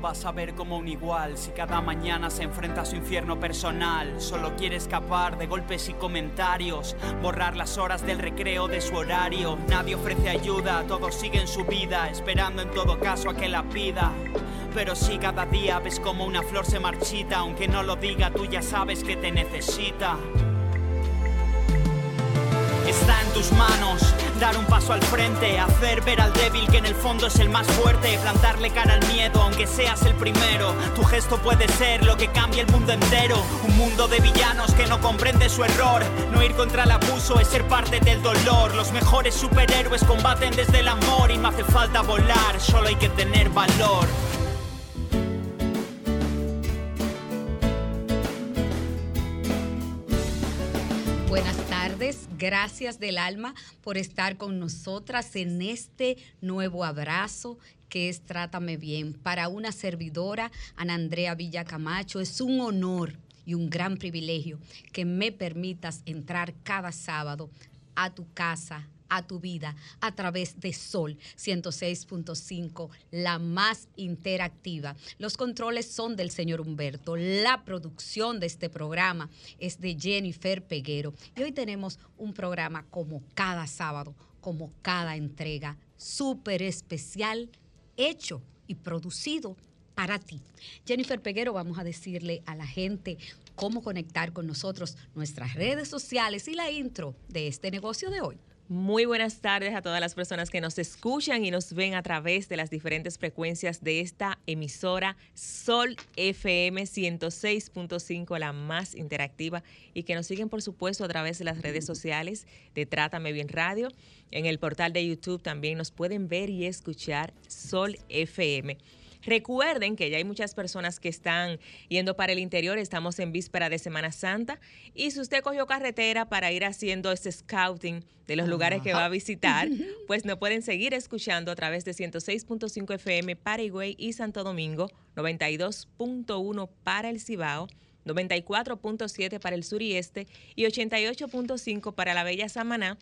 vas a ver como un igual si cada mañana se enfrenta a su infierno personal? Solo quiere escapar de golpes y comentarios, borrar las horas del recreo de su horario. Nadie ofrece ayuda, todos siguen su vida, esperando en todo caso a que la pida. Pero si cada día ves como una flor se marchita, aunque no lo diga, tú ya sabes que te necesita. Está en tus manos dar un paso al frente, hacer ver al débil que en el fondo es el más fuerte, plantarle cara al miedo aunque seas el primero. Tu gesto puede ser lo que cambia el mundo entero, un mundo de villanos que no comprende su error. No ir contra el abuso es ser parte del dolor. Los mejores superhéroes combaten desde el amor y no hace falta volar, solo hay que tener valor. Gracias del alma por estar con nosotras en este nuevo abrazo que es Trátame Bien. Para una servidora, Ana Andrea Villacamacho, es un honor y un gran privilegio que me permitas entrar cada sábado a tu casa, a tu vida a través de Sol 106.5, la más interactiva. Los controles son del señor Humberto. La producción de este programa es de Jennifer Peguero. Y hoy tenemos un programa como cada sábado, como cada entrega, súper especial, hecho y producido para ti. Jennifer Peguero, vamos a decirle a la gente cómo conectar con nosotros, nuestras redes sociales y la intro de este negocio de hoy. Muy buenas tardes a todas las personas que nos escuchan y nos ven a través de las diferentes frecuencias de esta emisora Sol FM 106.5, la más interactiva, y que nos siguen, por supuesto, a través de las redes sociales de Trátame Bien Radio. En el portal de YouTube también nos pueden ver y escuchar Sol FM. Recuerden que ya hay muchas personas que están yendo para el interior, estamos en víspera de Semana Santa. Y si usted cogió carretera para ir haciendo ese scouting de los lugares que va a visitar, pues nos pueden seguir escuchando a través de 106.5 FM para Higüey y Santo Domingo, 92.1 para el Cibao. 94.7 para el sur y este y 88.5 para la Bella Samaná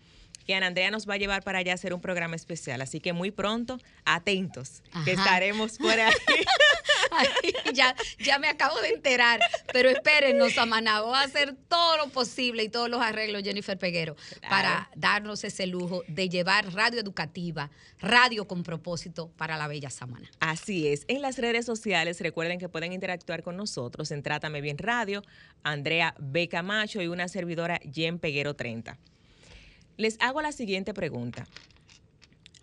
que Ana Andrea nos va a llevar para allá a hacer un programa especial. Así que muy pronto, atentos, que estaremos por ahí. ya, ya me acabo de enterar, pero espérennos, Amaná, voy a hacer todo lo posible y todos los arreglos, Jennifer Peguero, para darnos ese lujo de llevar radio educativa, radio con propósito para la bella Samana. Así es. En las redes sociales, recuerden que pueden interactuar con nosotros en Trátame Bien Radio, Andrea B. Camacho y una servidora, Jen Peguero 30. Les hago la siguiente pregunta.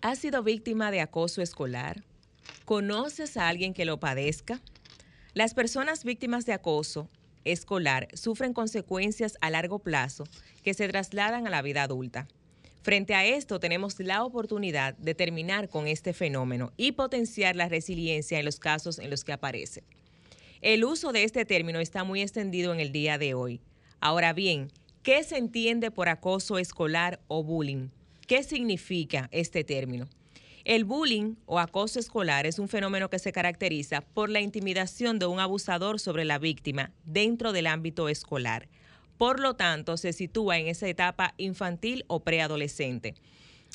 ¿Has sido víctima de acoso escolar? ¿Conoces a alguien que lo padezca? Las personas víctimas de acoso escolar sufren consecuencias a largo plazo que se trasladan a la vida adulta. Frente a esto, tenemos la oportunidad de terminar con este fenómeno y potenciar la resiliencia en los casos en los que aparece. El uso de este término está muy extendido en el día de hoy. Ahora bien, ¿Qué se entiende por acoso escolar o bullying? ¿Qué significa este término? El bullying o acoso escolar es un fenómeno que se caracteriza por la intimidación de un abusador sobre la víctima dentro del ámbito escolar. Por lo tanto, se sitúa en esa etapa infantil o preadolescente.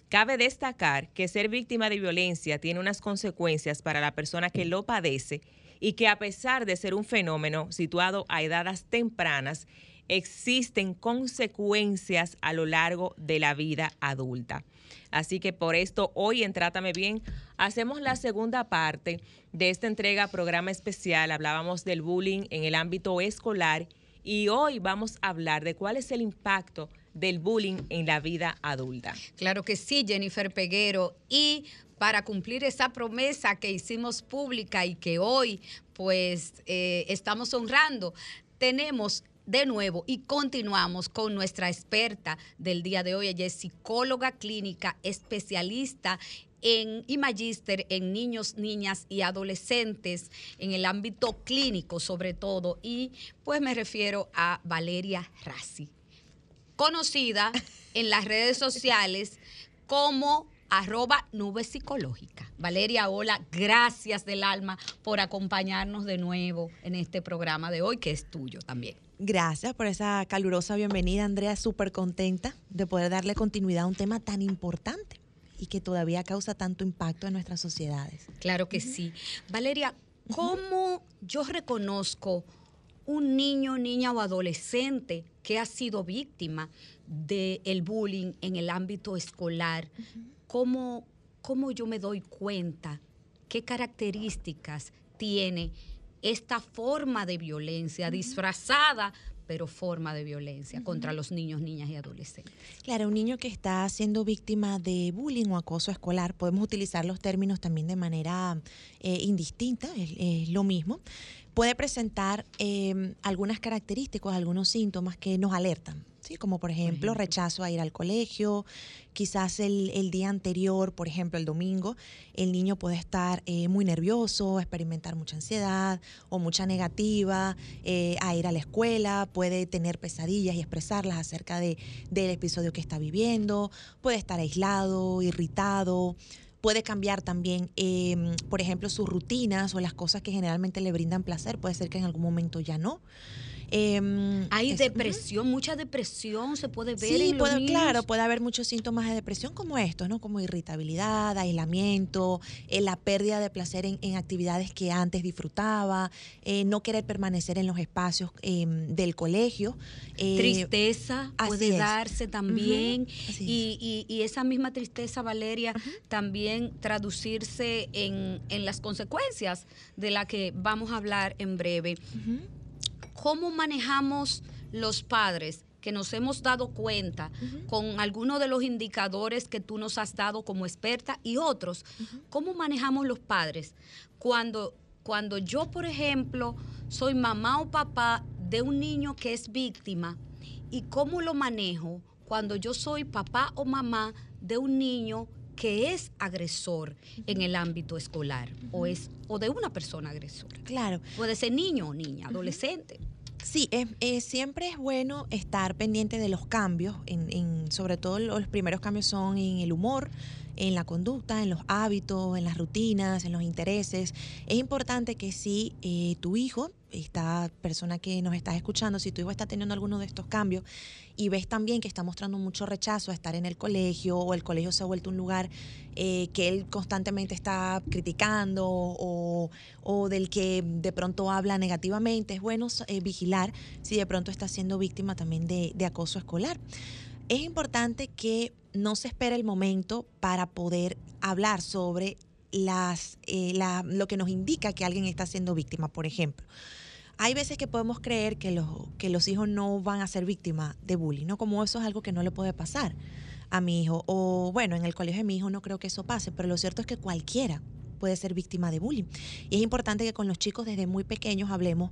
Cabe destacar que ser víctima de violencia tiene unas consecuencias para la persona que lo padece y que a pesar de ser un fenómeno situado a edades tempranas, existen consecuencias a lo largo de la vida adulta. Así que por esto hoy en Trátame Bien hacemos la segunda parte de esta entrega programa especial. Hablábamos del bullying en el ámbito escolar y hoy vamos a hablar de cuál es el impacto del bullying en la vida adulta. Claro que sí, Jennifer Peguero. Y para cumplir esa promesa que hicimos pública y que hoy pues eh, estamos honrando, tenemos de nuevo y continuamos con nuestra experta del día de hoy. Ella es psicóloga clínica, especialista en, y magíster en niños, niñas y adolescentes en el ámbito clínico sobre todo. Y pues me refiero a Valeria Rassi, conocida en las redes sociales como arroba nube psicológica. Valeria, hola, gracias del alma por acompañarnos de nuevo en este programa de hoy, que es tuyo también. Gracias por esa calurosa bienvenida, Andrea. Súper contenta de poder darle continuidad a un tema tan importante y que todavía causa tanto impacto en nuestras sociedades. Claro que sí. Valeria, ¿cómo yo reconozco un niño, niña o adolescente que ha sido víctima del bullying en el ámbito escolar? ¿Cómo, ¿Cómo yo me doy cuenta? ¿Qué características tiene esta forma de violencia disfrazada pero forma de violencia contra los niños, niñas y adolescentes. Claro, un niño que está siendo víctima de bullying o acoso escolar, podemos utilizar los términos también de manera eh, indistinta, es, es, lo mismo, puede presentar eh, algunas características, algunos síntomas que nos alertan. ¿sí? Como por ejemplo, rechazo a ir al colegio, quizás el, el, día anterior, por ejemplo el domingo, el niño puede estar eh, muy nervioso, experimentar mucha ansiedad o mucha negativa eh, a ir a la escuela, puede tener pesadillas y expresarlas acerca de, del episodio que está viviendo, puede estar aislado, irritado, puede cambiar también, eh, por ejemplo, sus rutinas o las cosas que generalmente le brindan placer, puede ser que en algún momento ya no. Eh, Hay es, depresión, uh -huh. mucha depresión se puede ver sí, en puede, los niños. claro, puede haber muchos síntomas de depresión como estos, ¿no? Como irritabilidad, aislamiento, eh, la pérdida de placer en, en, actividades que antes disfrutaba, eh, no querer permanecer en los espacios em, del colegio. Eh, tristeza puede darse también uh -huh. y, y, y, esa misma tristeza, Valeria, uh -huh. también traducirse en, en, las consecuencias de la que vamos a hablar en breve cómo manejamos los padres que nos hemos dado cuenta uh -huh. con algunos de los indicadores que tú nos has dado como experta y otros, uh -huh. cómo manejamos los padres cuando, cuando yo, por ejemplo, soy mamá o papá de un niño que es víctima y cómo lo manejo cuando yo soy papá o mamá de un niño que es agresor en el ámbito escolar o es o de una persona agresora. Claro. Puede ser niño o niña, adolescente. Sí, es, es, siempre es bueno estar pendiente de los cambios, en, en, sobre todo los primeros cambios son en el humor, en la conducta, en los hábitos, en las rutinas, en los intereses. Es importante que si eh, tu hijo, esta persona que nos está escuchando, si tu hijo está teniendo alguno de estos cambios y ves también que está mostrando mucho rechazo a estar en el colegio o el colegio se ha vuelto un lugar eh, que él constantemente está criticando o, del que de pronto habla negativamente, es bueno eh, vigilar si de pronto está siendo víctima también de, de acoso escolar. Es importante que no se espere el momento para poder hablar sobre las, eh, la, lo que nos indica que alguien está siendo víctima, por ejemplo. Hay veces que podemos creer que los, que los hijos no van a ser víctimas de bullying, ¿no? Como eso es algo que no le puede pasar a mi hijo. O bueno, en el colegio de mi hijo no creo que eso pase, pero lo cierto es que cualquiera puede ser víctima de bullying. Y es importante que con los chicos desde muy pequeños hablemos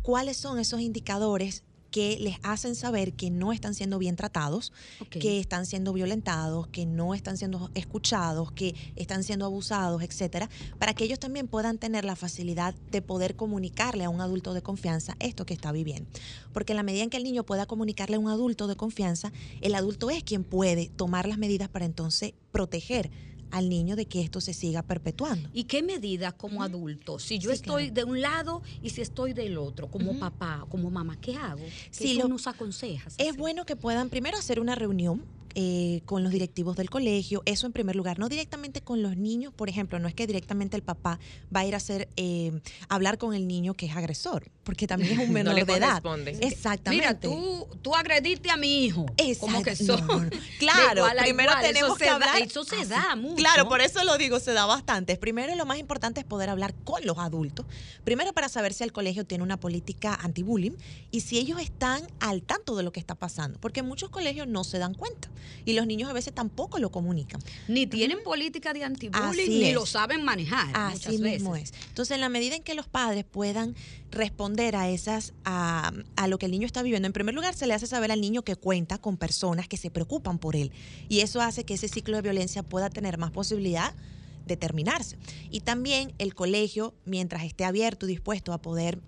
cuáles son esos indicadores que les hacen saber que no están siendo bien tratados, okay. que están siendo violentados, que no están siendo escuchados, que están siendo abusados, etcétera, para que ellos también puedan tener la facilidad de poder comunicarle a un adulto de confianza esto que está viviendo. Porque en la medida en que el niño pueda comunicarle a un adulto de confianza, el adulto es quien puede tomar las medidas para entonces proteger al niño de que esto se siga perpetuando. ¿Y qué medidas como adulto? Si yo sí, estoy claro. de un lado y si estoy del otro, como uh -huh. papá, como mamá, ¿qué hago? ¿Qué tú lo, nos aconsejas? Es bueno que puedan primero hacer una reunión eh, con los directivos del colegio, eso en primer lugar, no directamente con los niños, por ejemplo, no es que directamente el papá va a ir a hacer, eh, hablar con el niño que es agresor, porque también es un menor no de edad. Exactamente. Mira, tú, tú agrediste a mi hijo. Exacto. Como que son. No, no. Claro, primero igual, tenemos que da, hablar. Eso se da mucho. Claro, por eso lo digo, se da bastante. Primero, lo más importante es poder hablar con los adultos. Primero, para saber si el colegio tiene una política anti-bullying y si ellos están al tanto de lo que está pasando, porque muchos colegios no se dan cuenta. Y los niños a veces tampoco lo comunican. Ni tienen política de antibullying, ni es. lo saben manejar. Así muchas mismo es. Entonces, en la medida en que los padres puedan responder a esas, a, a lo que el niño está viviendo, en primer lugar se le hace saber al niño que cuenta con personas que se preocupan por él. Y eso hace que ese ciclo de violencia pueda tener más posibilidad de terminarse. Y también el colegio, mientras esté abierto y dispuesto a poder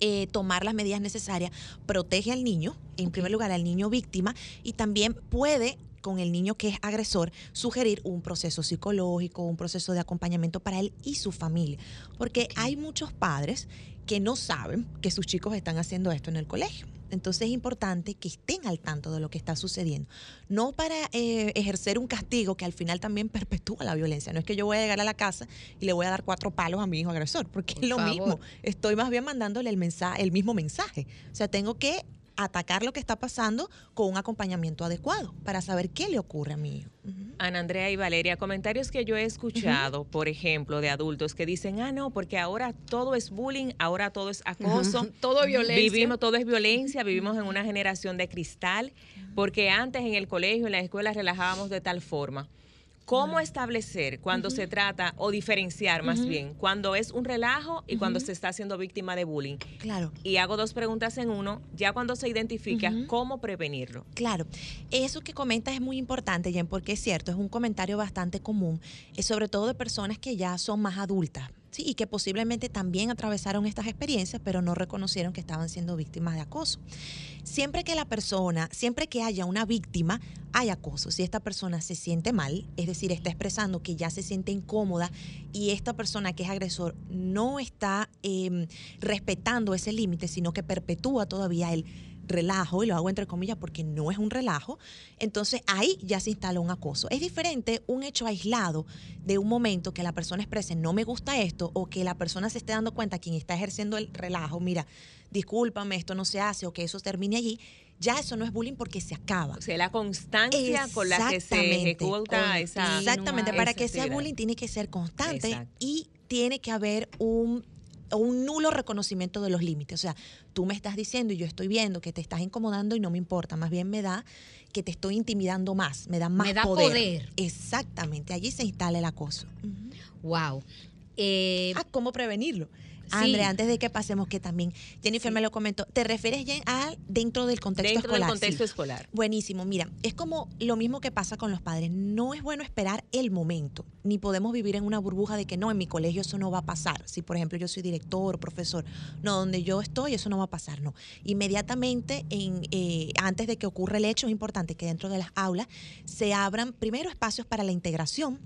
eh, tomar las medidas necesarias, protege al niño, en primer lugar al niño víctima, y también puede con el niño que es agresor, sugerir un proceso psicológico, un proceso de acompañamiento para él y su familia. Porque hay muchos padres que no saben que sus chicos están haciendo esto en el colegio. Entonces es importante que estén al tanto de lo que está sucediendo. No para eh, ejercer un castigo que al final también perpetúa la violencia. No es que yo voy a llegar a la casa y le voy a dar cuatro palos a mi hijo agresor, porque Por es lo favor. mismo. Estoy más bien mandándole el, mensaje, el mismo mensaje. O sea, tengo que atacar lo que está pasando con un acompañamiento adecuado para saber qué le ocurre a mi hijo. Ana Andrea y Valeria, comentarios que yo he escuchado, por ejemplo, de adultos que dicen, ah, no, porque ahora todo es bullying, ahora todo es acoso. Todo violencia. Vivimos, todo es violencia, vivimos en una generación de cristal, porque antes en el colegio, en la escuela, relajábamos de tal forma. ¿Cómo establecer cuando se trata, o diferenciar más bien, cuando es un relajo y cuando se está haciendo víctima de bullying? Claro. Y hago dos preguntas en uno, ya cuando se identifica. ¿cómo prevenirlo? Claro, eso que comentas es muy importante, Jen, porque es cierto, es un comentario bastante común, eh, sobre todo de personas que ya son más adultas. Sí, y que posiblemente también atravesaron estas experiencias, pero no reconocieron que estaban siendo víctimas de acoso. Siempre que la persona, siempre que haya una víctima, hay acoso. Si esta persona se siente mal, es decir, está expresando que ya se siente incómoda y esta persona que es agresor no está eh, respetando ese límite, sino que perpetúa todavía el relajo, y lo hago entre comillas porque no es un relajo, entonces ahí ya se instala un acoso. Es diferente un hecho aislado de un momento que la persona exprese no me gusta esto o que la persona se esté dando cuenta quien está ejerciendo el relajo, mira, discúlpame, esto no se hace o que eso termine allí, ya eso no es bullying porque se acaba. O sea, la constancia con la que se Exactamente. ejecuta esa... Exactamente, para que sea bullying tiene que ser constante Exacto. y tiene que haber un un nulo reconocimiento de los límites. O sea, tú me estás diciendo y yo estoy viendo que te estás incomodando y no me importa. Más bien me da que te estoy intimidando más, me da más Me da poder. poder. Exactamente, allí se instala el acoso. Wow. Eh, Ah, ¿cómo prevenirlo? Sí. Andrea, antes de que pasemos, que también Jennifer me lo comentó, ¿te refieres ya a dentro del contexto Dentro escolar? del contexto Sí. escolar. Buenísimo. Mira, es como lo mismo que pasa con los padres. No es bueno esperar el momento, ni podemos vivir en una burbuja de que no, en mi colegio eso no va a pasar. Si, por ejemplo, yo soy director o profesor, no, donde yo estoy eso no va a pasar, no. Inmediatamente, en, eh, antes de que ocurra el hecho, es importante que dentro de las aulas se abran primero espacios para la integración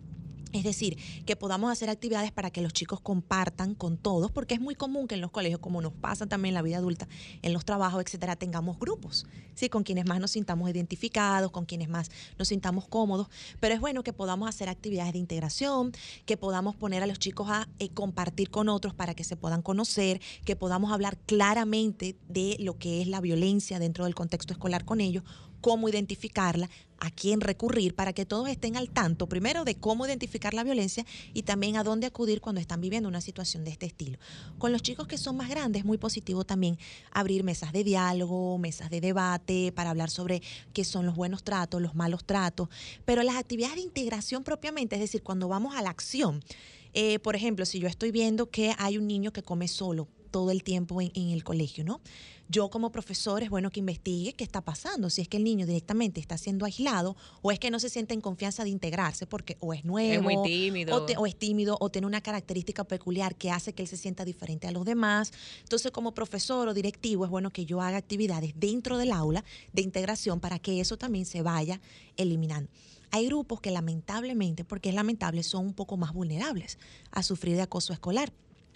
es decir, que podamos hacer actividades para que los chicos compartan con todos, porque es muy común que en los colegios, como nos pasa también en la vida adulta, en los trabajos, etcétera, tengamos grupos, ¿sí? Con quienes más nos sintamos identificados, con quienes más nos sintamos cómodos. Pero es bueno que podamos hacer actividades de integración, que podamos poner a los chicos a eh, compartir con otros para que se puedan conocer, que podamos hablar claramente de lo que es la violencia dentro del contexto escolar con ellos, cómo identificarla, a quién recurrir, para que todos estén al tanto, primero de cómo identificar la violencia y también a dónde acudir cuando están viviendo una situación de este estilo. Con los chicos que son más grandes, es muy positivo también abrir mesas de diálogo, mesas de debate, para hablar sobre qué son los buenos tratos, los malos tratos, pero las actividades de integración propiamente, es decir, cuando vamos a la acción, eh, por ejemplo, si yo estoy viendo que hay un niño que come solo todo el tiempo en, en el colegio, ¿no? Yo como profesor es bueno que investigue qué está pasando, si es que el niño directamente está siendo aislado o es que no se siente en confianza de integrarse porque o es nuevo, Es muy tímido. O, te- o es tímido o tiene una característica peculiar que hace que él se sienta diferente a los demás. Entonces, como profesor o directivo es bueno que yo haga actividades dentro del aula de integración para que eso también se vaya eliminando. Hay grupos que lamentablemente, porque es lamentable, son un poco más vulnerables a sufrir de acoso escolar.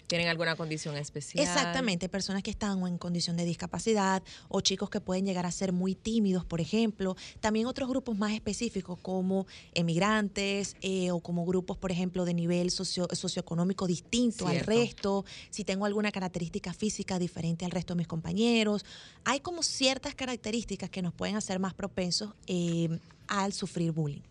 ¿Tienen alguna condición especial? Exactamente, personas que están en condición de discapacidad o chicos que pueden llegar a ser muy tímidos, por ejemplo. También otros grupos más específicos como emigrantes eh, o como grupos, por ejemplo, de nivel socio- socioeconómico distinto al resto. Si tengo alguna característica física diferente al resto de mis compañeros. Hay como ciertas características que nos pueden hacer más propensos eh, al sufrir bullying.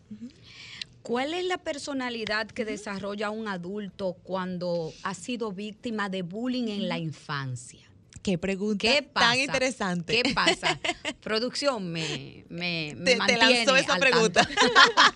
¿Cuál es la personalidad que desarrolla un adulto cuando ha sido víctima de bullying en la infancia? Qué pregunta ¿Qué pasa? tan interesante. ¿Qué pasa? Producción me, me, me te, lanzó esa al pregunta.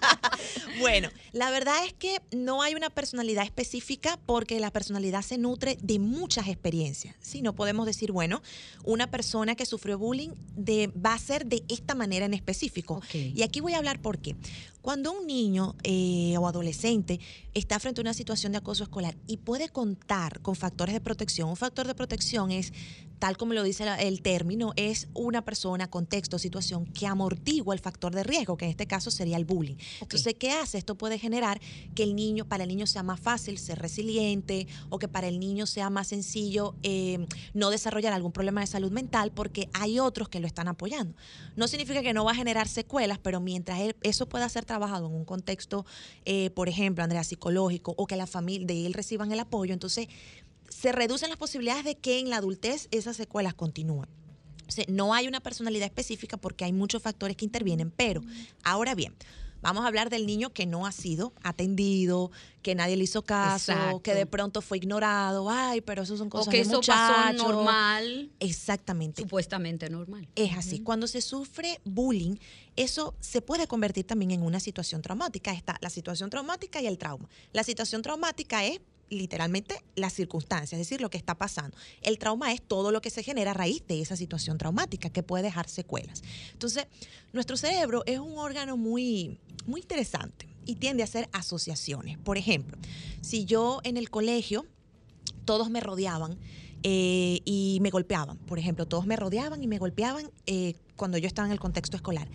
bueno, la verdad es que no hay una personalidad específica porque la personalidad se nutre de muchas experiencias. Sí, no podemos decir, bueno, una persona que sufrió bullying de, va a ser de esta manera en específico. Y aquí voy a hablar por qué. Cuando un niño eh, o adolescente está frente a una situación de acoso escolar y puede contar con factores de protección, un factor de protección es, tal como lo dice el término, es una persona, contexto, situación que amortigua el factor de riesgo, que en este caso sería el bullying. Entonces, ¿qué hace? Esto puede generar que el niño, para el niño sea más fácil ser resiliente o que para el niño sea más sencillo eh, no desarrollar algún problema de salud mental porque hay otros que lo están apoyando. No significa que no va a generar secuelas, pero mientras él- eso pueda ser trabajado en un contexto, eh, por ejemplo, Andrea, psicológico o que la familia de él reciban el apoyo, entonces se reducen las posibilidades de que en la adultez esas secuelas continúen. O sea, no hay una personalidad específica porque hay muchos factores que intervienen, pero ahora bien, vamos a hablar del niño que no ha sido atendido, que nadie le hizo caso, Exacto. que de pronto fue ignorado, ay, pero eso son O cosas que de eso pasó normal, Exactamente. supuestamente normal. Es así. Cuando se sufre bullying, eso se puede convertir también en una situación traumática. Está la situación traumática y el trauma. La situación traumática es literalmente las circunstancias, es decir, lo que está pasando. El trauma es todo lo que se genera a raíz de esa situación traumática que puede dejar secuelas. Entonces, nuestro cerebro es un órgano muy, muy interesante y tiende a hacer asociaciones. Por ejemplo, si yo en el colegio todos me rodeaban eh, y me golpeaban. Por ejemplo, todos me rodeaban y me golpeaban eh, cuando yo estaba en el contexto escolar.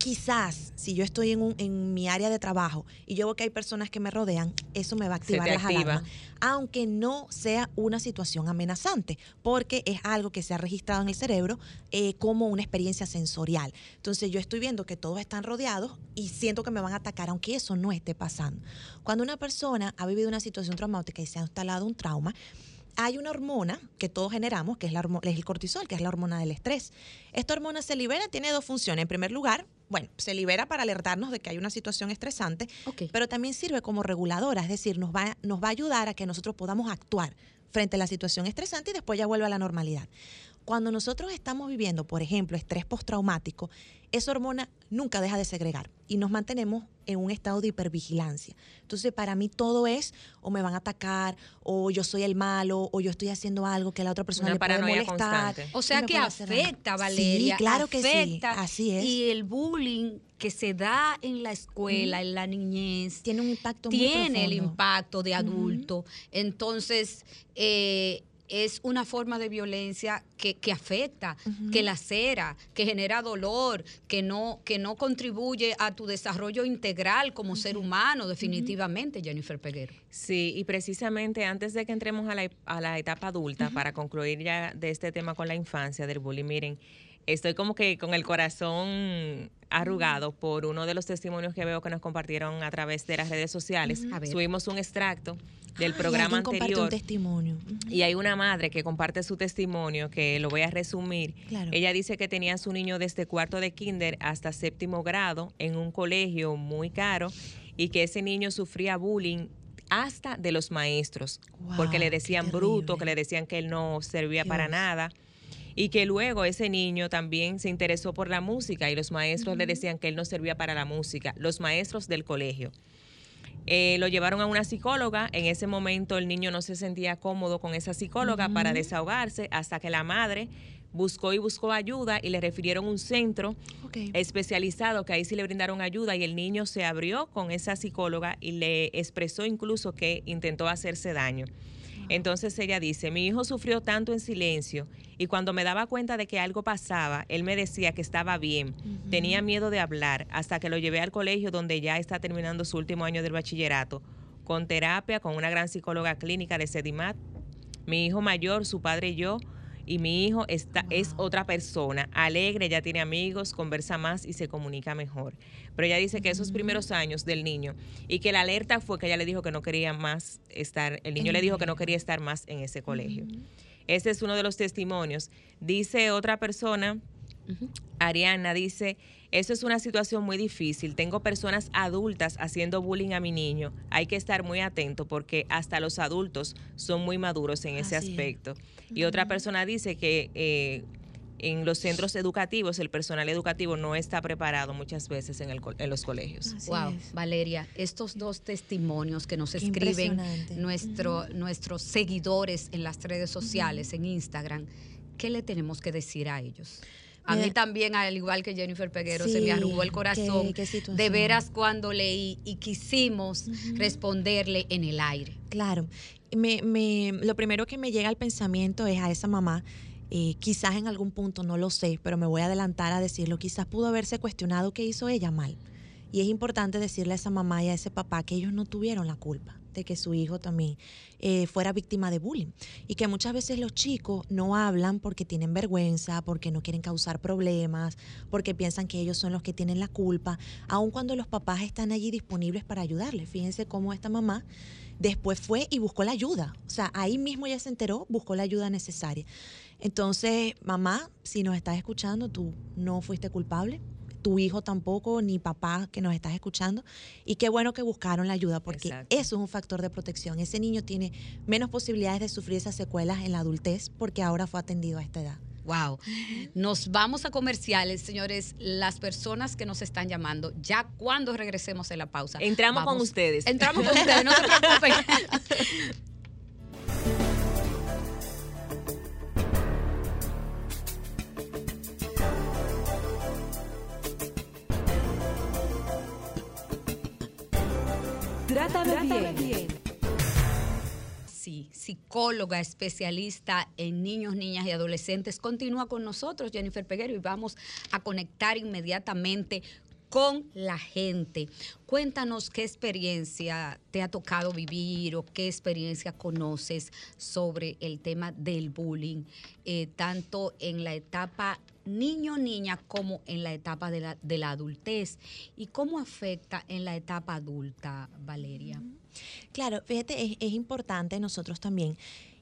Quizás si yo estoy en, un- en mi área de trabajo y yo veo que hay personas que me rodean, eso me va a activar las activa. alarmas. Aunque no sea una situación amenazante, porque es algo que se ha registrado en el cerebro eh, como una experiencia sensorial. Entonces yo estoy viendo que todos están rodeados y siento que me van a atacar, aunque eso no esté pasando. Cuando una persona ha vivido una situación traumática y se ha instalado un trauma, hay una hormona que todos generamos, que es, la es el cortisol, que es la hormona del estrés. Esta hormona se libera, tiene dos funciones. En primer lugar, bueno, se libera para alertarnos de que hay una situación estresante, pero también sirve como reguladora, es decir, nos va, nos va a ayudar a que nosotros podamos actuar frente a la situación estresante y después ya vuelve a la normalidad. Cuando nosotros estamos viviendo, por ejemplo, estrés postraumático, esa hormona nunca deja de segregar y nos mantenemos en un estado de hipervigilancia. Entonces, para mí todo es o me van a atacar, o yo soy el malo, o yo estoy haciendo algo que a la otra persona Una le puede molestar. constante. O sea me que afecta, Valeria. Sí, claro que sí. afecta. Así es. Y el bullying que se da en la escuela, en la niñez, Tiene un impacto muy tiene el profundo. impacto de adulto. Entonces, eh, es una forma de violencia que, que afecta, que lacera, que genera dolor, que no, que no contribuye a tu desarrollo integral como ser humano, definitivamente, Jennifer Peguero. Sí, y precisamente antes de que entremos a la, a la etapa adulta, para concluir ya de este tema con la infancia del bullying, miren, estoy como que con el corazón arrugado por uno de los testimonios que veo que nos compartieron a través de las redes sociales. A ver. Subimos un extracto del programa un anterior. testimonio. Y hay una madre que comparte su testimonio, que lo voy a resumir. Claro. Ella dice que tenía a su niño desde cuarto de kinder hasta séptimo grado en un colegio muy caro y que ese niño sufría bullying hasta de los maestros, porque le decían bruto, que le decían que él no servía para nada. Y que luego ese niño también se interesó por la música y los maestros le decían que él no servía para la música, los maestros del colegio. Eh, lo llevaron a una psicóloga. En ese momento el niño no se sentía cómodo con esa psicóloga para desahogarse hasta que la madre buscó y buscó ayuda y le refirieron un centro especializado que ahí sí le brindaron ayuda y el niño se abrió con esa psicóloga y le expresó incluso que intentó hacerse daño. Entonces ella dice, mi hijo sufrió tanto en silencio y cuando me daba cuenta de que algo pasaba, él me decía que estaba bien, tenía miedo de hablar, hasta que lo llevé al colegio donde ya está terminando su último año del bachillerato, con terapia, con una gran psicóloga clínica de Sedimat. Mi hijo mayor, su padre y yo, y mi hijo está, es otra persona, alegre, ya tiene amigos, conversa más y se comunica mejor. Pero ella dice que esos primeros años del niño y que la alerta fue que ella le dijo que no quería más estar, el niño le dijo que no quería estar más en ese colegio. Ese es uno de los testimonios. Dice otra persona Ariana dice, eso es una situación muy difícil. Tengo personas adultas haciendo bullying a mi niño. Hay que estar muy atento porque hasta los adultos son muy maduros en ese Así es. aspecto. Y otra persona dice que eh, en los centros educativos el personal educativo no está preparado muchas veces en, el co- en los colegios. Así Wow, es. Valeria, estos dos testimonios que nos Qué escriben nuestro, nuestros seguidores en las redes sociales, en Instagram, ¿qué le tenemos que decir a ellos? A Mira- mí también, al igual que Jennifer Peguero, se me arrugó el corazón qué de veras cuando leí y quisimos responderle en el aire. Claro. Me, me- lo primero que me llega al pensamiento es a esa mamá. Eh, quizás en algún punto, no lo sé, pero me voy a adelantar a decirlo. Quizás pudo haberse cuestionado qué hizo ella mal. Y es importante decirle a esa mamá y a ese papá que ellos no tuvieron la culpa de que su hijo también eh, fuera víctima de bullying. Y que muchas veces los chicos no hablan porque tienen vergüenza, porque no quieren causar problemas, porque piensan que ellos son los que tienen la culpa, aun cuando los papás están allí disponibles para ayudarles. Fíjense cómo esta mamá después fue y buscó la ayuda. O sea, ahí mismo ya se enteró, buscó la ayuda necesaria. Entonces, mamá, si nos estás escuchando, tú no fuiste culpable, tu hijo tampoco, ni papá que nos estás escuchando. Y qué bueno que buscaron la ayuda, porque Exacto. eso es un factor de protección. Ese niño tiene menos posibilidades de sufrir esas secuelas en la adultez porque ahora fue atendido a esta edad. Wow. Nos vamos a comerciales, señores. Las personas que nos están llamando, ya cuando regresemos en la pausa. Entramos con ustedes. Entramos con ustedes, no se preocupen. Trátame, bien. Sí, psicóloga especialista en niños, niñas y adolescentes. Continúa con nosotros, Jennifer Peguero, y vamos a conectar inmediatamente con la gente. Cuéntanos qué experiencia te ha tocado vivir o qué experiencia conoces sobre el tema del bullying, eh, tanto en la etapa niño-niña como en la etapa de la, de la adultez y cómo afecta en la etapa adulta, Valeria. Claro, fíjate, es, es importante nosotros también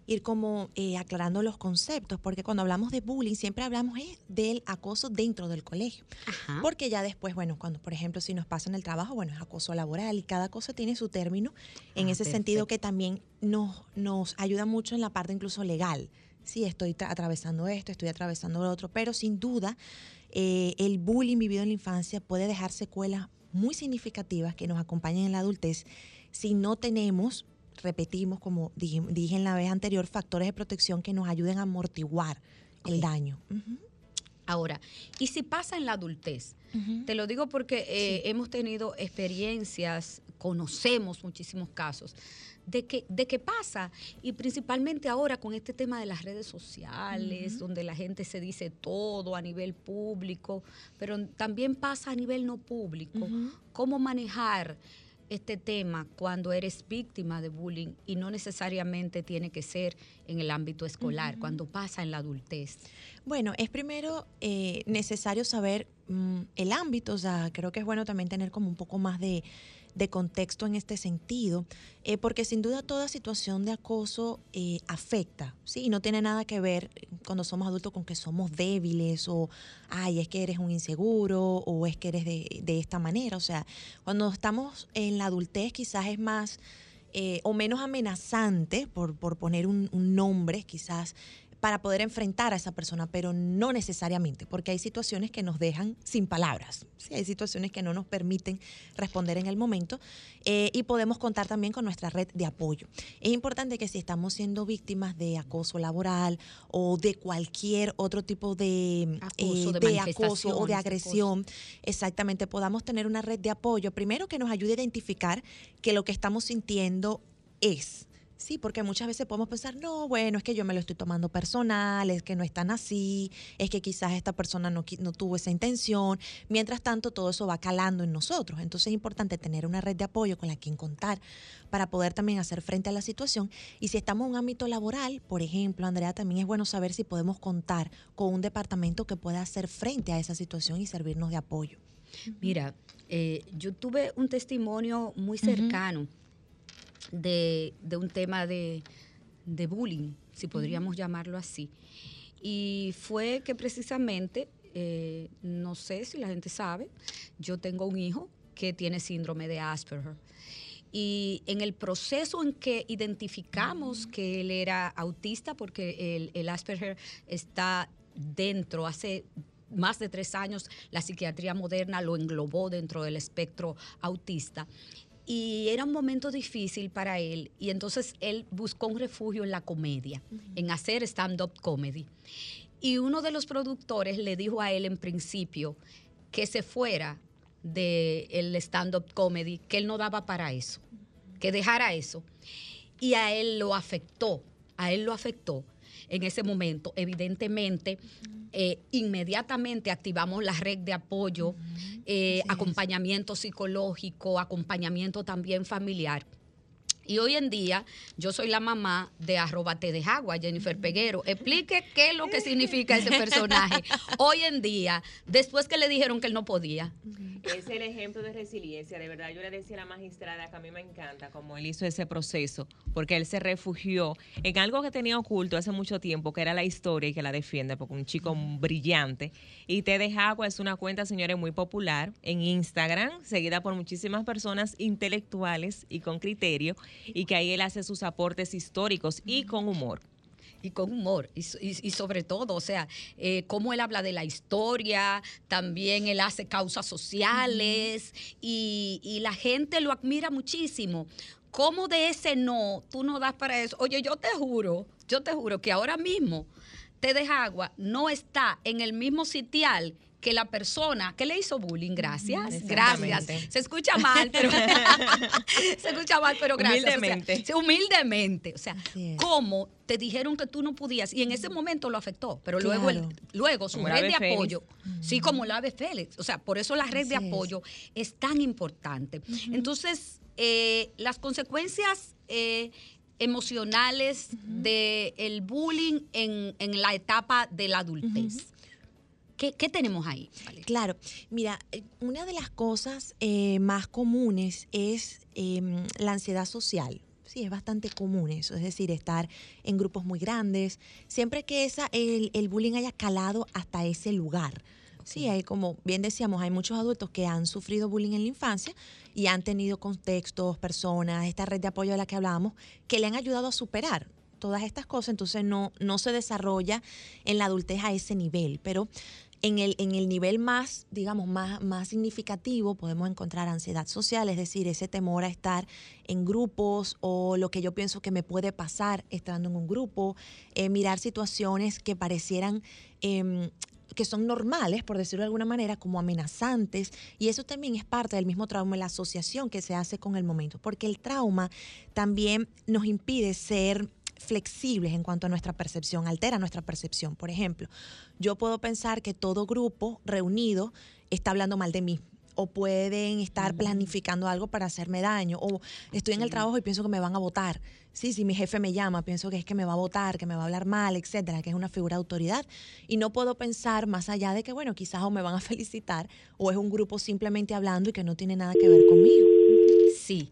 ir como eh, aclarando los conceptos, porque cuando hablamos de bullying siempre hablamos eh, del acoso dentro del colegio. Ajá. Porque ya después, bueno, cuando por ejemplo si nos pasa en el trabajo, bueno, es acoso laboral y cada cosa tiene su término, en Ah, ese sentido que también nos, nos ayuda mucho en la parte incluso legal. Sí, estoy tra- atravesando esto, estoy atravesando lo otro, pero sin duda eh, el bullying vivido en la infancia puede dejar secuelas muy significativas que nos acompañan en la adultez si no tenemos, repetimos como dije, dije en la vez anterior, factores de protección que nos ayuden a amortiguar el daño. Ahora, ¿y si pasa en la adultez? Te lo digo porque eh, hemos tenido experiencias, conocemos muchísimos casos de que, de que pasa, y principalmente ahora con este tema de las redes sociales, donde la gente se dice todo a nivel público, pero también pasa a nivel no público. ¿Cómo manejar este tema cuando eres víctima de bullying y no necesariamente tiene que ser en el ámbito escolar, cuando pasa en la adultez? Bueno, es primero eh, necesario saber mm, el ámbito, o sea, creo que es bueno también tener como un poco más de, de contexto en este sentido, eh, porque sin duda toda situación de acoso eh, afecta, ¿sí? Y no tiene nada que ver cuando somos adultos con que somos débiles o, ay, es que eres un inseguro o es que eres de, de esta manera, o sea, cuando estamos en la adultez quizás es más eh, o menos amenazante, por, por poner un nombre, quizás para poder enfrentar a esa persona, pero no necesariamente, porque hay situaciones que nos dejan sin palabras, ¿sí? hay situaciones que no nos permiten responder en el momento eh, y podemos contar también con nuestra red de apoyo. Es importante que si estamos siendo víctimas de acoso laboral o de cualquier otro tipo de, Acoso, de de acoso o de agresión, exactamente, podamos tener una red de apoyo, primero que nos ayude a identificar que lo que estamos sintiendo es. Sí, porque muchas veces podemos pensar, no, bueno, es que yo me lo estoy tomando personal, es que no es tan así, es que quizás esta persona no, no tuvo esa intención. Mientras tanto, todo eso va calando en nosotros. Entonces es importante tener una red de apoyo con la quien contar para poder también hacer frente a la situación. Y si estamos en un ámbito laboral, por ejemplo, Andrea, también es bueno saber si podemos contar con un departamento que pueda hacer frente a esa situación y servirnos de apoyo. Mira, eh, yo tuve un testimonio muy cercano de, de un tema de, de bullying, si podríamos llamarlo así. Y fue que precisamente eh, no sé si la gente sabe, yo tengo un hijo que tiene síndrome de Asperger. Y en el proceso en que identificamos que él era autista, porque el, el Asperger está dentro, hace más de tres años la psiquiatría moderna lo englobó dentro del espectro autista. Y era un momento difícil para él. Y entonces él buscó un refugio en la comedia, en hacer stand-up comedy. Y uno de los productores le dijo a él en principio que se fuera del stand-up comedy, que él no daba para eso, que dejara eso. Y a él lo afectó, a él lo afectó en ese momento. Evidentemente, eh, inmediatamente activamos la red de apoyo, eh, acompañamiento psicológico, acompañamiento también familiar. Y hoy en día yo soy la mamá de arroba Te de Jennifer Peguero. Explique qué es lo que significa ese personaje. Hoy en día, después que le dijeron que él no podía. Es el ejemplo de resiliencia, de verdad. Yo le decía a la magistrada que a mí me encanta cómo él hizo ese proceso, porque él se refugió en algo que tenía oculto hace mucho tiempo, que era la historia y que la defiende, porque un chico brillante. Y Te de Agua es una cuenta, señores, muy popular en Instagram, seguida por muchísimas personas intelectuales y con criterio, y que ahí él hace sus aportes históricos y con humor. y con humor y, so- y- y sobre todo, o sea, eh, cómo él habla de la historia, también él hace causas sociales y, y la gente lo admira muchísimo. ¿Cómo de ese no tú no das para eso? Oye, yo te juro, yo te juro que ahora mismo te agua no está en el mismo sitial que la persona que le hizo bullying, gracias, gracias. Se escucha mal, pero se escucha mal, pero gracias. o sea, Humildemente. humildemente. O sea, cómo te dijeron que tú no podías y en ese momento lo afectó, pero luego, el- luego su Como red de apoyo, sí, como el ave Félix, o sea, por eso la red de Así apoyo es tan importante. Entonces, eh, las consecuencias eh, emocionales del bullying en, en la etapa de la adultez. ¿Qué, qué tenemos ahí? Claro, mira, eh, una de las cosas eh, más comunes es em, la ansiedad social. Sí, es bastante común eso, es decir, estar en grupos muy grandes, siempre que esa, el, el bullying haya calado hasta ese lugar. Sí, hay como bien decíamos, hay muchos adultos que han sufrido bullying en la infancia y han tenido contextos, personas, esta red de apoyo de la que hablábamos, que le han ayudado a superar todas estas cosas, entonces no, no se desarrolla en la adultez a ese nivel, pero en el, en el nivel más, digamos, más, más significativo podemos encontrar ansiedad social, es decir, ese temor a estar en grupos o lo que yo pienso que me puede pasar estando en un grupo, eh, mirar situaciones que parecieran... em, que son normales, por decirlo de alguna manera, como amenazantes, y eso también es parte del mismo trauma, la asociación que se hace con el momento, porque el trauma también nos impide ser flexibles en cuanto a nuestra percepción, altera nuestra percepción. Por ejemplo, yo puedo pensar que todo grupo reunido está hablando mal de mí o pueden estar planificando algo para hacerme daño o estoy en el trabajo y pienso que me van a votar. Sí, si mi jefe me llama, pienso que es que me va a votar, que me va a hablar mal, etcétera, que es una figura de autoridad y no puedo pensar más allá de que bueno, quizás o me van a felicitar o es un grupo simplemente hablando y que no tiene nada que ver conmigo. Sí.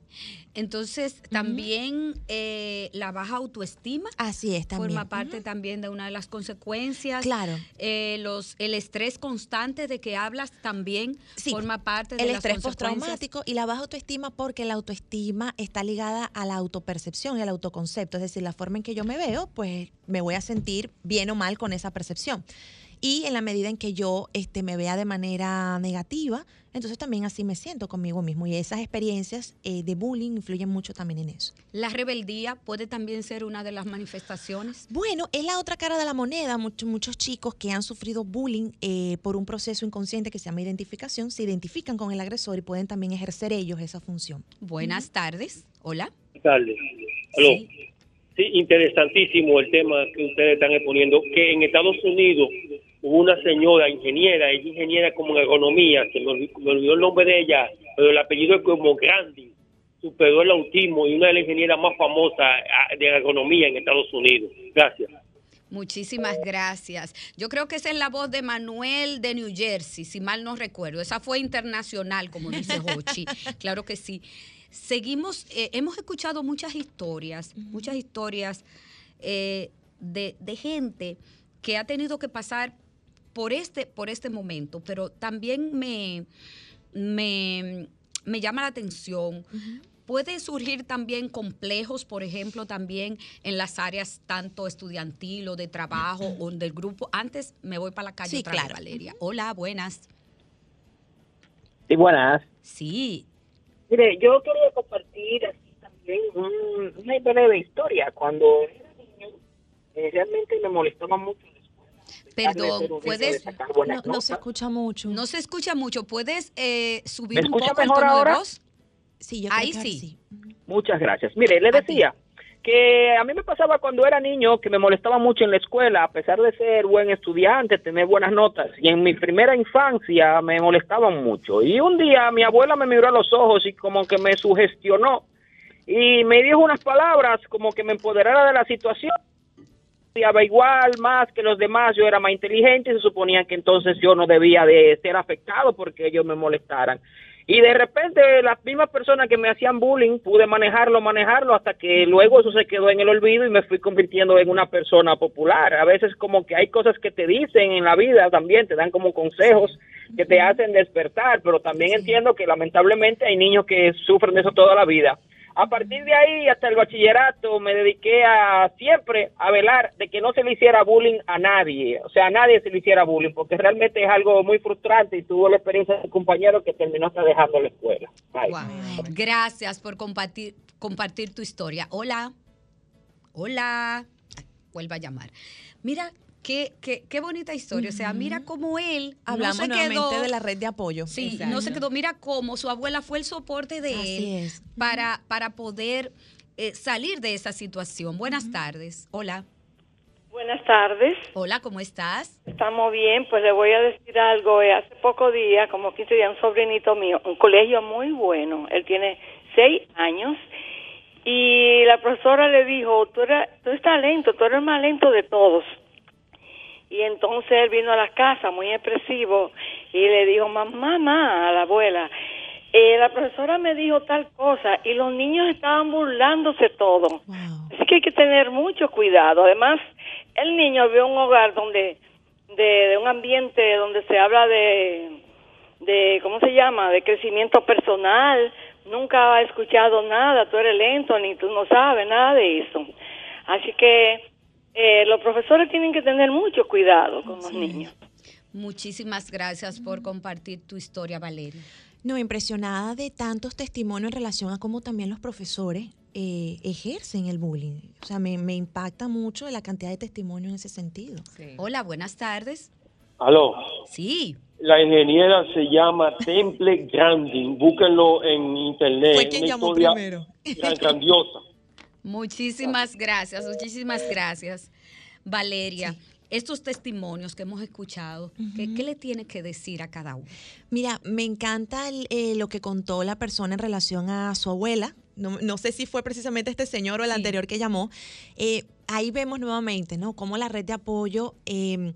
Entonces, también eh, la baja autoestima Así es también. forma parte también de una de las consecuencias. Claro. Eh, los, el estrés constante de que hablas también Sí, forma parte de el estrés postraumático y la baja autoestima porque la autoestima está ligada a la autopercepción y al autoconcepto, es decir, la forma en que yo me veo, pues me voy a sentir bien o mal con esa percepción. Y en la medida en que yo este, me vea de manera negativa, entonces también así me siento conmigo mismo. Y esas experiencias eh, de bullying influyen mucho también en eso. La rebeldía puede también ser una de las manifestaciones. Bueno, es la otra cara de la moneda. Muchos, muchos chicos que han sufrido bullying eh, por un proceso inconsciente que se llama identificación, se identifican con el agresor y pueden también ejercer ellos esa función. Buenas tardes. Hola. Buenas tardes. Aló. Sí. Sí, interesantísimo el tema que ustedes están exponiendo, que en Estados Unidos una señora ingeniera, ella ingeniera como en ergonomía, se me olvidó, me olvidó el nombre de ella, pero el apellido es como Grandi, superó el autismo y una de las ingenieras más famosas de ergonomía en Estados Unidos. Gracias. Muchísimas gracias. Yo creo que esa es la voz de Manuel de New Jersey, si mal no recuerdo. Esa fue internacional, como dice Hochi. claro que sí. Seguimos, eh, hemos escuchado muchas historias, muchas historias eh, de, de gente que ha tenido que pasar por este, por este momento, pero también me, me, me llama la atención. Puede surgir también complejos, por ejemplo, también en las áreas tanto estudiantil o de trabajo o del grupo. Antes me voy para la calle Sí, otra vez, claro. Valeria. Hola, buenas. Sí, buenas. Sí, Mire, yo quería compartir así también un- una breve historia. Cuando era niño, eh, realmente me molestaba mucho. Perdón, puedes, No, no se escucha mucho. no se escucha mucho. ¿Puedes eh, subir ¿Me un poco el mejor tono ahora? de voz? Sí, yo creo Ahí ahora sí. Muchas gracias. Mire, le decía que a mí me pasaba cuando era niño que me molestaba mucho en la escuela, a pesar de ser buen estudiante, tener buenas notas. Y en mi primera infancia me molestaban mucho. Y un día mi abuela me miró a los ojos y como que me sugestionó y me dijo unas palabras como que me empoderara de la situación. Estudiaba igual, más que los demás, yo era más inteligente y se suponía que entonces yo no debía de ser afectado porque ellos me molestaran. Y de repente las mismas personas que me hacían bullying pude manejarlo, manejarlo hasta que luego eso se quedó en el olvido y me fui convirtiendo en una persona popular. A veces como que hay cosas que te dicen en la vida también, te dan como consejos que te hacen despertar, pero también entiendo que lamentablemente hay niños que sufren de eso toda la vida. A partir de ahí, hasta el bachillerato, me dediqué a siempre a velar de que no se le hiciera bullying a nadie. O sea, a nadie se le hiciera bullying, porque realmente es algo muy frustrante y tuvo la experiencia de un compañero que terminó hasta dejando la escuela. Gracias por compartir, compartir tu historia. Hola. Hola. Vuelva a llamar. Mira, qué, qué, qué bonita historia. O sea, mira cómo él Hablamos no se nuevamente quedó, de la red de apoyo. Sí, no se quedó. Mira cómo su abuela fue el soporte de Así él es. para, para poder eh, salir de esa situación. Buenas tardes. Hola. Buenas tardes, Hola, ¿cómo estás? estamos bien, pues le voy a decir algo. Eh, Hace poco días, como 15 días, un sobrinito mío, un colegio muy bueno, él tiene seis años, y la profesora le dijo, tú eres, tú eres talento, tú eres el más lento de todos. Y entonces él vino a la casa muy expresivo y le dijo, mamá, mamá, a la abuela, eh, la profesora me dijo tal cosa y los niños estaban burlándose todo. Wow. Así que hay que tener mucho cuidado. Además, el niño vio un hogar donde, de, de un ambiente donde se habla de, de, ¿cómo se llama? De crecimiento personal. Nunca ha escuchado nada, tú eres lento, ni tú no sabes nada de eso. Así que eh, los profesores tienen que tener mucho cuidado con los niños. Muchísimas gracias por compartir tu historia, Valeria. No, impresionada de tantos testimonios en relación a cómo también los profesores eh, ejercen el bullying. O sea, me, me impacta mucho la cantidad de testimonios en ese sentido. Hola, buenas tardes. Aló, Sí, la ingeniera se llama Temple Grandin, búsquenlo en internet. Fue quien llamó primero. gran- grandiosa. Muchísimas gracias, muchísimas gracias, Valeria. Estos testimonios que hemos escuchado, ¿qué, qué le tiene que decir a cada uno? Mira, me encanta el- eh, lo que contó la persona en relación a su abuela. No, no sé si fue precisamente este señor o el Sí. anterior que llamó. Eh, ahí vemos nuevamente, ¿no? Cómo la red de apoyo eh,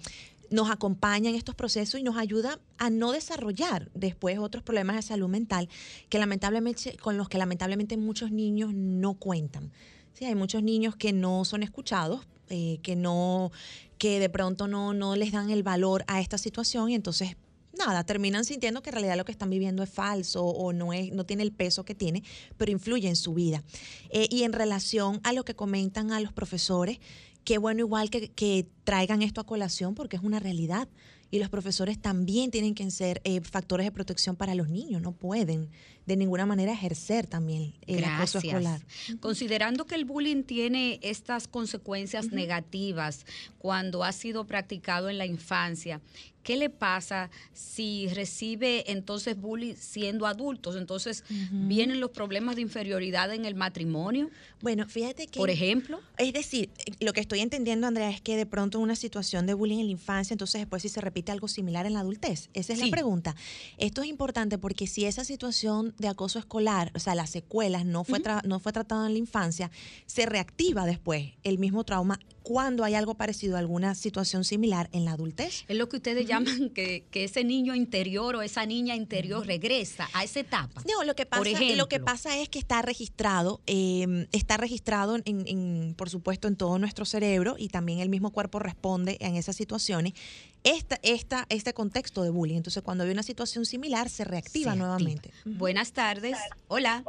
nos acompaña en estos procesos y nos ayuda a no desarrollar después otros problemas de salud mental que lamentablemente, con los que lamentablemente muchos niños no cuentan. Sí, hay muchos niños que no son escuchados, eh, que no, que de pronto no, no les dan el valor a esta situación y entonces nada, terminan sintiendo que en realidad lo que están viviendo es falso o no, es, no tiene el peso que tiene, pero influye en su vida. Eh, y en relación a lo que comentan a los profesores, qué bueno igual que, traigan esto a colación porque es una realidad. Y los profesores también tienen que ser eh, factores de protección para los niños, no pueden de ninguna manera ejercer también el acoso escolar. Considerando que el bullying tiene estas consecuencias negativas cuando ha sido practicado en la infancia, ¿qué le pasa si recibe entonces bullying siendo adultos? Entonces, ¿vienen los problemas de inferioridad en el matrimonio, Bueno, fíjate que... por ejemplo? Es decir, lo que estoy entendiendo, Andrea, es que de pronto una situación de bullying en la infancia, entonces después si se repite algo similar en la adultez. Esa es Sí. la pregunta. Esto es importante porque si esa situación de acoso escolar, o sea, las secuelas no fue, tra- no fue tratada en la infancia, se reactiva después el mismo trauma cuando hay algo parecido, alguna situación similar en la adultez. Es lo que ustedes llaman que, que ese niño interior o esa niña interior regresa a esa etapa. No, lo que pasa, lo que pasa es que está registrado, eh, está registrado en, en, por supuesto, en todo nuestro cerebro y también el mismo cuerpo responde en esas situaciones. Esta, esta, este contexto de bullying. Entonces, cuando hay una situación similar, se reactiva Se activa. nuevamente. Buenas tardes. Hola.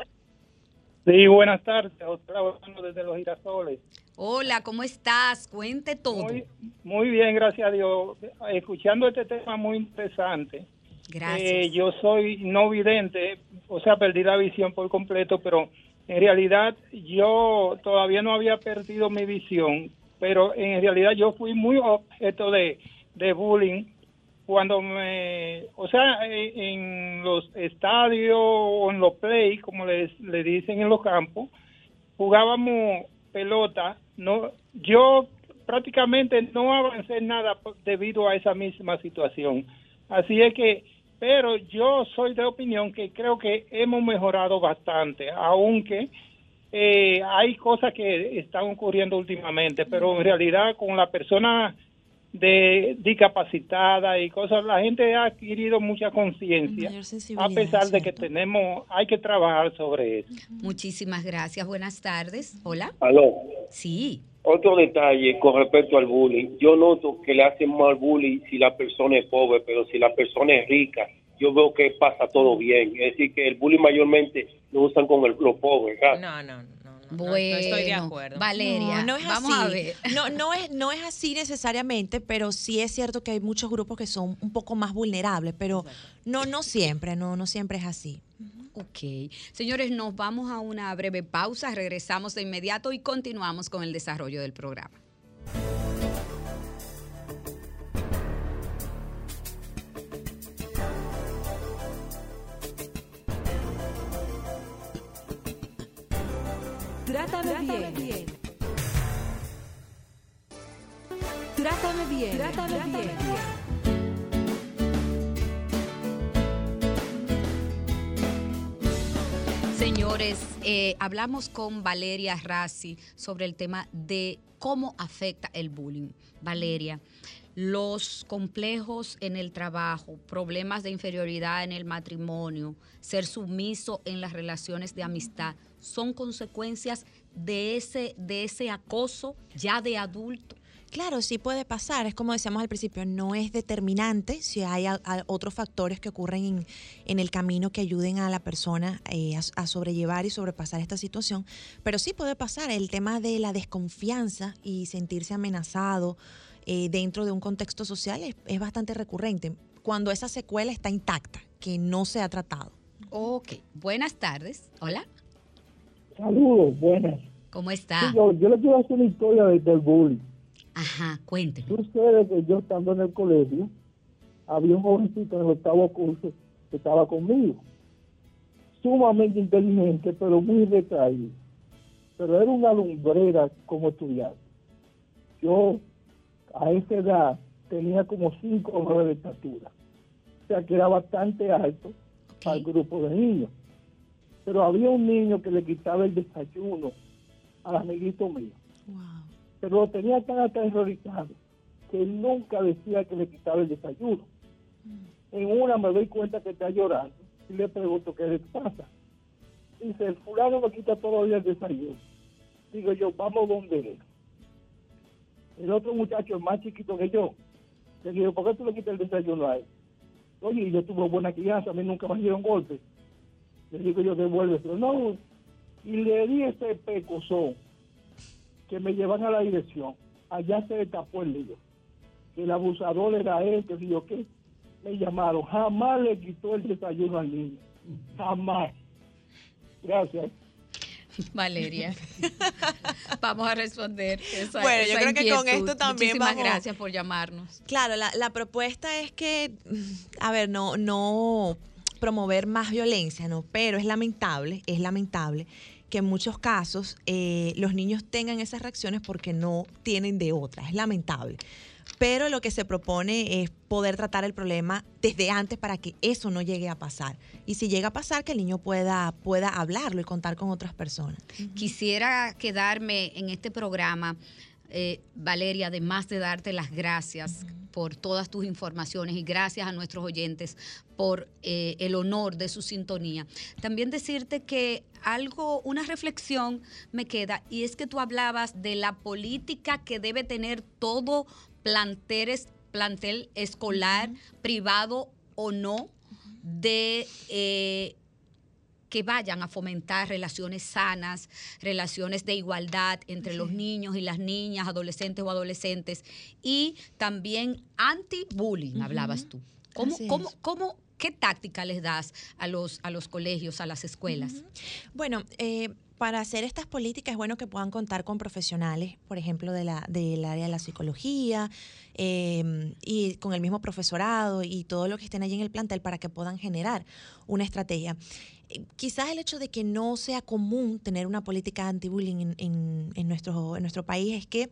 Sí, buenas tardes. Otra vez desde los girasoles. Hola, ¿cómo estás? Cuente todo. Muy, muy bien, gracias a Dios. Escuchando este tema muy interesante. Gracias. Eh, yo soy no vidente, o sea, perdí la visión por completo, pero en realidad yo todavía no había perdido mi visión, pero en realidad yo fui muy objeto de, de bullying cuando me, o sea, en los estadios o en los play, como les, le dicen en los campos, jugábamos pelota, no, yo prácticamente no avancé nada debido a esa misma situación. Así es que, pero yo soy de opinión que creo que hemos mejorado bastante, aunque eh, hay cosas que están ocurriendo últimamente, pero en realidad con la persona de discapacitada y cosas, la gente ha adquirido mucha conciencia, a pesar de que tenemos, hay que trabajar sobre eso. Muchísimas gracias. Buenas tardes. Hola. Aló. Sí. Otro detalle con respecto al bullying. Yo noto que le hacen mal bullying si la persona es pobre, pero si la persona es rica, yo veo que pasa todo bien. Es decir, que el bullying mayormente lo usan con el, los pobres. ¿verdad? No, no, no. No, no, Bueno, no estoy de acuerdo. Valeria, No, no es vamos así. a ver. No, no es, no es así necesariamente, pero sí es cierto que hay muchos grupos que son un poco más vulnerables, pero no, no siempre, no, no siempre es así. Ok. Señores, nos vamos a una breve pausa, regresamos de inmediato y continuamos con el desarrollo del programa. Trátame, bien. Trátame bien. Trátame, bien. Señores, eh, hablamos con Valeria Rassi sobre el tema de cómo afecta el bullying. Valeria, los complejos en el trabajo, problemas de inferioridad en el matrimonio, ser sumiso en las relaciones de amistad, son consecuencias de ese, de ese acoso ya de adulto. Claro, sí puede pasar. Es como decíamos al principio, no es determinante si hay otros factores que ocurren en, en el camino que ayuden a la persona eh, a, a sobrellevar y sobrepasar esta situación. Pero sí puede pasar el tema de la desconfianza y sentirse amenazado eh, dentro de un contexto social es, es bastante recurrente cuando esa secuela está intacta, que no se ha tratado. Ok, buenas tardes. Hola, Saludos, buenas. ¿cómo está? yo, yo le quiero hacer una historia de- del bullying. Ajá, cuénteme. Sucede que yo estando en el colegio, había un jovencito en el octavo curso que estaba conmigo. Sumamente inteligente, pero muy retraído. Pero era una lumbrera como estudiante. Yo, a esa edad, tenía como 5 o 9 de estatura. O sea que era bastante alto para el grupo de niños. Pero había un niño que le quitaba el desayuno al amiguito mío pero lo tenía tan aterrorizado que él nunca decía que le quitaba el desayuno. En una me doy cuenta que está llorando y le pregunto qué le pasa. Dice, el fulano me quita todavía el desayuno. Digo yo, vamos donde él. El otro muchacho más chiquito que yo. Le digo, ¿por qué tú le quitas el desayuno a él? Oye, yo tuve buena crianza, a mí nunca me dieron golpes. Le digo yo, devuelve, pero no. Y le di ese pecozón que me llevan a la dirección. Allá se destapó el lío. El abusador era él, que yo qué. Me llamaron. Jamás le quitó el desayuno al niño. Jamás. Gracias. Valeria. Vamos a responder. Esa, Bueno, yo esa creo que con inquietud. esto también Muchísimas vamos- gracias por llamarnos. Claro, la, la propuesta es que, a ver, no, no promover más violencia, ¿no? Pero es lamentable, es lamentable que en muchos casos eh, los niños tengan esas reacciones porque no tienen de otra. Es lamentable. Pero lo que se propone es poder tratar el problema desde antes para que eso no llegue a pasar. Y si llega a pasar, que el niño pueda, pueda hablarlo y contar con otras personas. Quisiera quedarme en este programa eh, Valeria, además de darte las gracias por todas tus informaciones y gracias a nuestros oyentes por eh, el honor de su sintonía. También decirte que algo, una reflexión me queda y es que tú hablabas de la política que debe tener todo plantel, plantel escolar, privado o no, de eh, que vayan a fomentar relaciones sanas, relaciones de igualdad entre los niños y las niñas, adolescentes o adolescentes, y también anti-bullying, hablabas tú. ¿Cómo, cómo, cómo, ¿Qué táctica les das a los, a los colegios, a las escuelas? Bueno, eh, para hacer estas políticas es bueno que puedan contar con profesionales, por ejemplo, de la, del área de la psicología eh, y con el mismo profesorado y todo lo que estén allí en el plantel para que puedan generar una estrategia. Quizás el hecho de que no sea común tener una política anti-bullying en, en- en nuestro, en nuestro país es que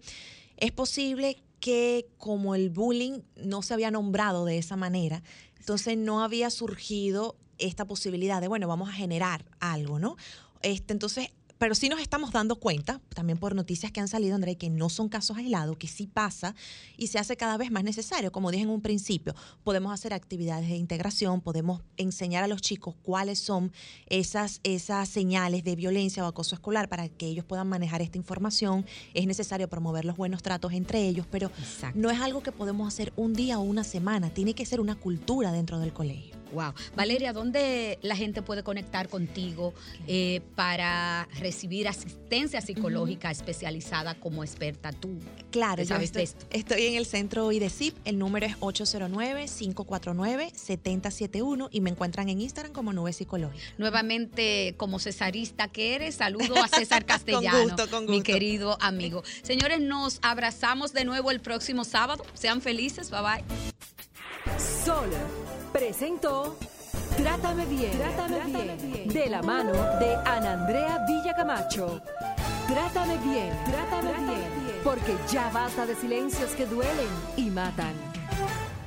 es posible que como el bullying no se había nombrado de esa manera, entonces no había surgido esta posibilidad de, bueno, vamos a generar algo, ¿no? Este, entonces, pero sí nos estamos dando cuenta, también por noticias que han salido, André, que no son casos aislados, que sí pasa y se hace cada vez más necesario. Como dije en un principio, podemos hacer actividades de integración, podemos enseñar a los chicos cuáles son esas, esas señales de violencia o acoso escolar para que ellos puedan manejar esta información. Es necesario promover los buenos tratos entre ellos, pero no es algo que podemos hacer un día o una semana, tiene que ser una cultura dentro del colegio. Wow. Valeria, ¿dónde la gente puede conectar contigo eh, para recibir asistencia psicológica especializada como experta? Tú Claro, ¿Te yo sabes estoy, de esto? estoy en el centro IDECIP, el número es 809-549-7071 y me encuentran en Instagram como Nube Psicológica. Nuevamente, como cesarista que eres, saludo a César Castellano, gusto, con mi gusto. querido amigo. Señores, nos abrazamos de nuevo el próximo sábado. Sean felices, bye bye. Sol presentó Trátame bien, Trátame, bien, de la mano de Ana Andrea Villacamacho. Trátame bien, Trátame, bien, porque ya basta de silencios que duelen y matan.